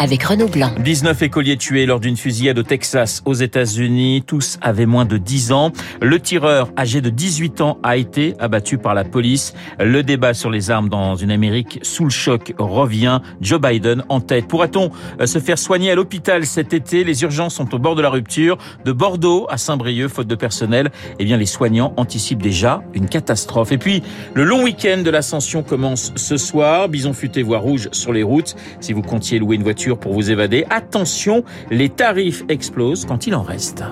avec Renaud Blanc. 19 écoliers tués lors d'une fusillade au Texas, aux États-Unis. Tous avaient moins de 10 ans. Le tireur, âgé de 18 ans, a été abattu par la police. Le débat sur les armes dans une Amérique sous le choc revient. Joe Biden en tête. Pourra-t-on euh, se faire soigner à l'hôpital cet été? Les urgences sont au bord de la rupture. De Bordeaux à Saint-Brieuc, faute de personnel, eh bien, les soignants anticipent déjà une catastrophe. Et puis, le long week-end de l'ascension commence ce soir. Bison futé voie rouge sur les routes. Si vous comptiez louer une voiture, pour vous évader. Attention, les tarifs explosent quand il en reste.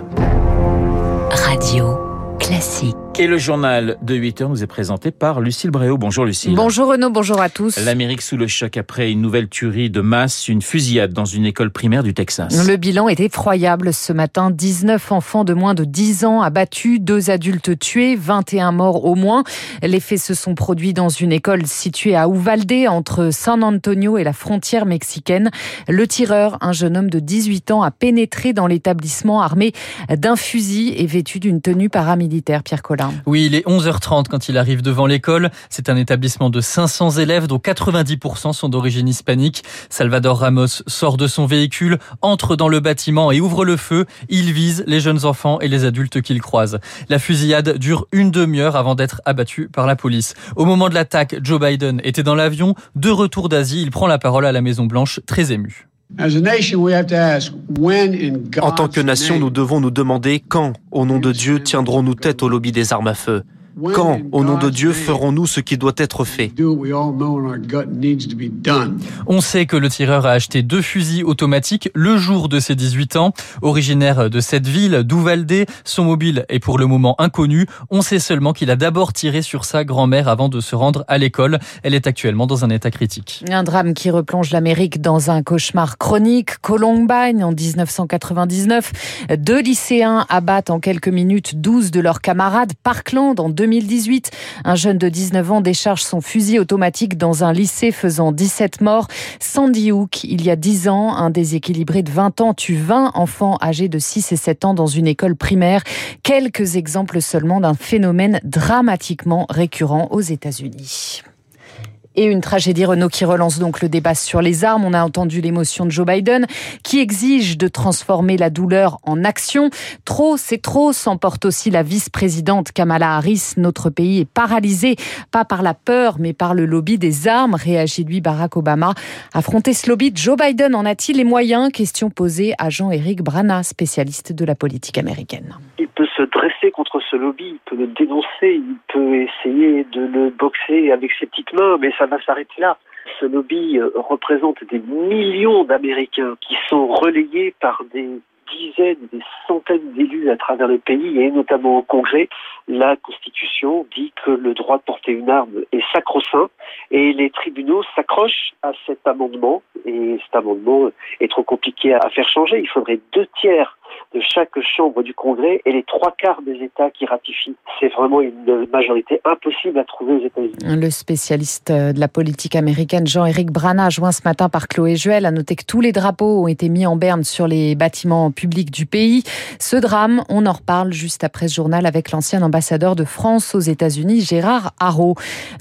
Radio classique. Et le journal de 8 heures nous est présenté par Lucille Bréau. Bonjour Lucille. Bonjour Renaud, bonjour à tous. L'Amérique sous le choc après une nouvelle tuerie de masse, une fusillade dans une école primaire du Texas. Le bilan est effroyable ce matin. 19 enfants de moins de 10 ans abattus, deux adultes tués, 21 morts au moins. Les faits se sont produits dans une école située à Uvalde, entre San Antonio et la frontière mexicaine. Le tireur, un jeune homme de 18 ans, a pénétré dans l'établissement armé d'un fusil et vêtu d'une tenue paramilitaire. Pierre Collin. Oui, il est 11h30 quand il arrive devant l'école. C'est un établissement de 500 élèves dont 90% sont d'origine hispanique. Salvador Ramos sort de son véhicule, entre dans le bâtiment et ouvre le feu. Il vise les jeunes enfants et les adultes qu'il croise. La fusillade dure une demi-heure avant d'être abattu par la police. Au moment de l'attaque, Joe Biden était dans l'avion. De retour d'Asie, il prend la parole à la Maison Blanche, très ému. En tant que nation, nous devons nous demander quand, au nom de Dieu, tiendrons-nous tête au lobby des armes à feu? Quand, au nom de Dieu, ferons-nous ce qui doit être fait? On sait que le tireur a acheté deux fusils automatiques le jour de ses 18 ans. Originaire de cette ville, d'Uvalde, son mobile est pour le moment inconnu. On sait seulement qu'il a d'abord tiré sur sa grand-mère avant de se rendre à l'école. Elle est actuellement dans un état critique. Un drame qui replonge l'Amérique dans un cauchemar chronique. Columbine, en 1999, deux lycéens abattent en quelques minutes 12 de leurs camarades. Parkland, en 2000, 2018. Un jeune de 19 ans décharge son fusil automatique dans un lycée faisant 17 morts. Sandy Hook, il y a 10 ans, un déséquilibré de 20 ans tue 20 enfants âgés de 6 et 7 ans dans une école primaire. Quelques exemples seulement d'un phénomène dramatiquement récurrent aux États-Unis et une tragédie Renault qui relance donc le débat sur les armes. On a entendu l'émotion de Joe Biden qui exige de transformer la douleur en action. Trop, c'est trop, s'emporte aussi la vice-présidente Kamala Harris. Notre pays est paralysé, pas par la peur, mais par le lobby des armes, réagit lui Barack Obama. Affronter ce lobby, Joe Biden en a-t-il les moyens? Question posée à Jean-Éric Brana, spécialiste de la politique américaine peut se dresser contre ce lobby, il peut le dénoncer, il peut essayer de le boxer avec ses petites mains, mais ça va s'arrêter là. Ce lobby euh, représente des millions d'Américains qui sont relayés par des dizaines, des centaines d'élus à travers le pays et notamment au Congrès. La Constitution dit que le droit de porter une arme est sacro-saint et les tribunaux s'accrochent à cet amendement et cet amendement est trop compliqué à faire changer. Il faudrait deux tiers de chaque chambre du Congrès et les trois quarts des États qui ratifient. C'est vraiment une majorité impossible à trouver aux États-Unis. Le spécialiste de la politique américaine Jean-Éric Brana, joint ce matin par Chloé Juel, a noté que tous les drapeaux ont été mis en berne sur les bâtiments publics du pays. Ce drame, on en reparle juste après ce journal avec l'ancien ambassadeur de France aux États-Unis, Gérard Haro.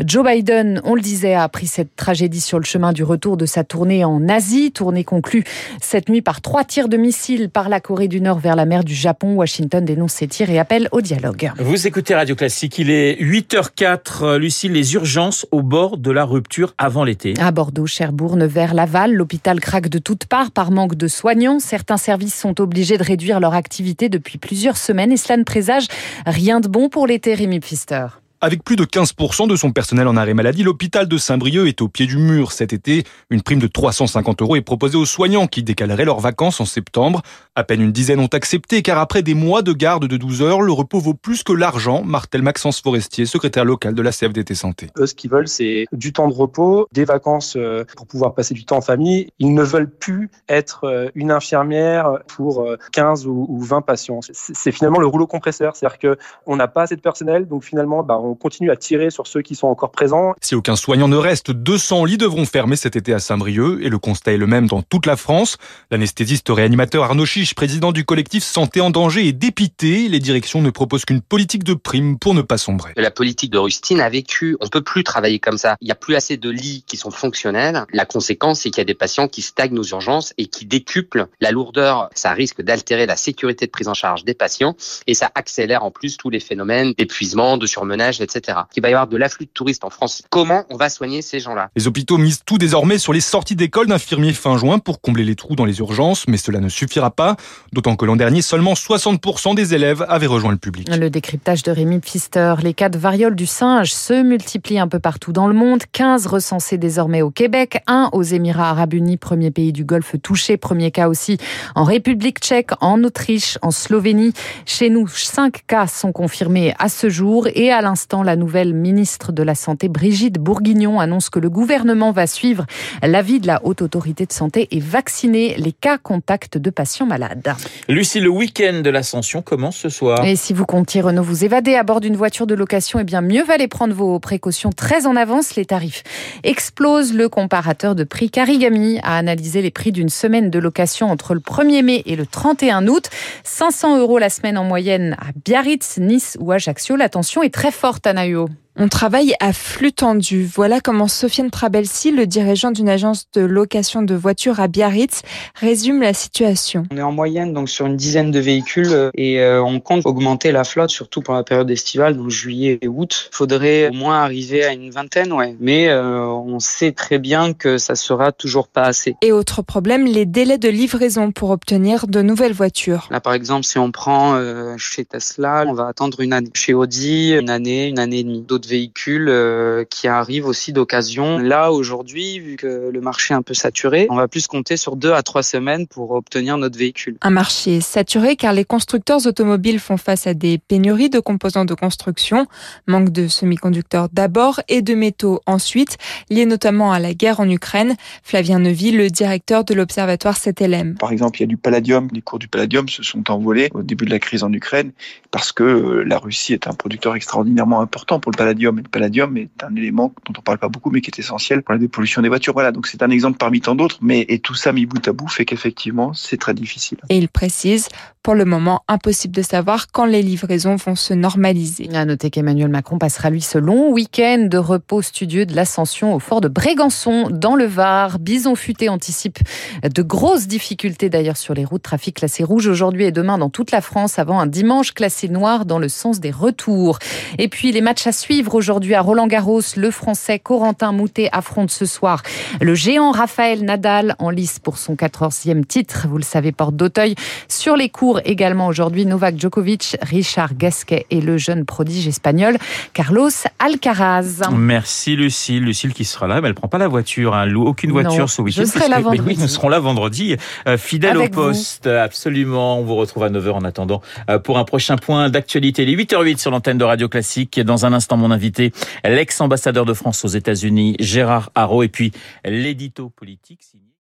Joe Biden, on le disait, a appris cette tragédie sur le chemin du retour de sa tournée en Asie, tournée conclue cette nuit par trois tirs de missiles par la Corée du Nord vers la mer du Japon. Washington dénonce ces tirs et appelle au dialogue. Vous écoutez Radio Classique, il est 8h04. Lucie, les urgences au bord de la rupture avant l'été. À Bordeaux, Cherbourg, Nevers, Laval, l'hôpital craque de toutes parts par manque de soignants. Certains services sont obligés de réduire leur activité depuis plusieurs semaines et cela ne présage rien de bon pour l'été, Rémi Pfister. Avec plus de 15% de son personnel en arrêt maladie, l'hôpital de Saint-Brieuc est au pied du mur cet été. Une prime de 350 euros est proposée aux soignants qui décaleraient leurs vacances en septembre. À peine une dizaine ont accepté car après des mois de garde de 12 heures, le repos vaut plus que l'argent, martel Maxence Forestier, secrétaire local de la CFDT Santé. Eux, ce qu'ils veulent, c'est du temps de repos, des vacances euh, pour pouvoir passer du temps en famille. Ils ne veulent plus être euh, une infirmière pour 15 euh, ou 20 patients. C'est finalement le rouleau compresseur, c'est-à-dire qu'on n'a pas assez de personnel, donc finalement, bah, on continue à tirer sur ceux qui sont encore présents. Si aucun soignant ne reste, 200 lits devront fermer cet été à Saint-Brieuc et le constat est le même dans toute la France. L'anesthésiste réanimateur Arnaud Chiche, président du collectif Santé en danger, est dépité. Les directions ne proposent qu'une politique de prime pour ne pas sombrer. La politique de Rustine a vécu. On peut plus travailler comme ça. Il n'y a plus assez de lits qui sont fonctionnels. La conséquence, c'est qu'il y a des patients qui stagnent aux urgences et qui décuplent la lourdeur. Ça risque d'altérer la sécurité de prise en charge des patients et ça accélère en plus tous les phénomènes d'épuisement, de surmenage, etc. Il va y avoir de l'afflux de touristes en France. Comment on va soigner ces gens-là? Les hôpitaux misent tout désormais sur les sorties d'école d'infirmiers fin juin pour combler les trous dans les urgences, mais cela ne suffira pas, d'autant que l'an dernier, seulement 60% des élèves avaient rejoint le public. Le décryptage de Rémi Pfister. Les cas de variole du singe se multiplient un peu partout dans le monde. 15 recensés désormais au Québec, un aux Émirats arabes unis, premier pays du Golfe touché, premier cas aussi en République tchèque, en Autriche, en Slovénie. Chez nous, 5 cas sont confirmés à ce jour et à l'instant, la nouvelle ministre de la Santé, Brigitte Bourguignon, annonce que le gouvernement va suivre l'avis de la Haute Autorité de Santé et vacciner les cas contacts de patients malades. Lucie, le week-end de l'Ascension commence ce soir. Et si vous comptiez Renault vous évader à bord d'une voiture de location, eh bien mieux valait prendre vos précautions très en avance. Les tarifs explosent. Le comparateur de prix Carigami a analysé les prix d'une semaine de location entre le 1er mai et le 31 août. 500 euros la semaine en moyenne à Biarritz, Nice ou Ajaccio. La tension est très forte Nahuo. On travaille à flux tendu. Voilà comment Sofiane Trabelsi, le dirigeant d'une agence de location de voitures à Biarritz, résume la situation. On est en moyenne donc sur une dizaine de véhicules et euh, on compte augmenter la flotte, surtout pour la période estivale, donc juillet et août. Il faudrait au moins arriver à une vingtaine, ouais. Mais euh, on sait très bien que ça sera toujours pas assez. Et autre problème, les délais de livraison pour obtenir de nouvelles voitures. Là, par exemple, si on prend euh, chez Tesla, on va attendre une année. Chez Audi, une année, une année et demie. D'autres véhicules euh, qui arrivent aussi d'occasion. Là, aujourd'hui, vu que le marché est un peu saturé, on va plus compter sur deux à trois semaines pour obtenir notre véhicule. Un marché saturé car les constructeurs automobiles font face à des pénuries de composants de construction, manque de semi-conducteurs d'abord et de métaux ensuite, liés notamment à la guerre en Ukraine. Flavien Nevy, le directeur de l'observatoire CTLM. Par exemple, il y a du palladium. Les cours du palladium se sont envolés au début de la crise en Ukraine parce que euh, la Russie est un producteur extraordinairement important pour le palladium. Et le palladium est un élément dont on parle pas beaucoup, mais qui est essentiel pour la dépollution des voitures. Voilà, donc c'est un exemple parmi tant d'autres, mais et tout ça mis bout à bout fait qu'effectivement, c'est très difficile. Et il précise, pour le moment, impossible de savoir quand les livraisons vont se normaliser. À noter qu'Emmanuel Macron passera lui ce long week-end de repos studieux de l'Ascension au fort de Brégançon, dans le Var. Bison Futé anticipe de grosses difficultés d'ailleurs sur les routes. Trafic classé rouge aujourd'hui et demain dans toute la France avant un dimanche classé noir dans le sens des retours. Et puis les matchs à suivre aujourd'hui à Roland-Garros. Le Français Corentin Moutet affronte ce soir le géant Raphaël Nadal en lice pour son 14e titre. Vous le savez, porte d'Auteuil. Sur les cours également aujourd'hui, Novak Djokovic, Richard Gasquet et le jeune prodige espagnol Carlos Alcaraz. Merci Lucille. Lucille qui sera là, mais elle prend pas la voiture. Hein. loue aucune voiture non, ce week-end. Je serai là vendredi. Oui, nous serons là vendredi. Euh, fidèle au poste, absolument. On vous retrouve à 9h en attendant euh, pour un prochain point d'actualité. Les 8h08 sur l'antenne de Radio Classique. Dans un instant, mon invité, l'ex-ambassadeur de France aux États-Unis, Gérard Haro, et puis l'édito politique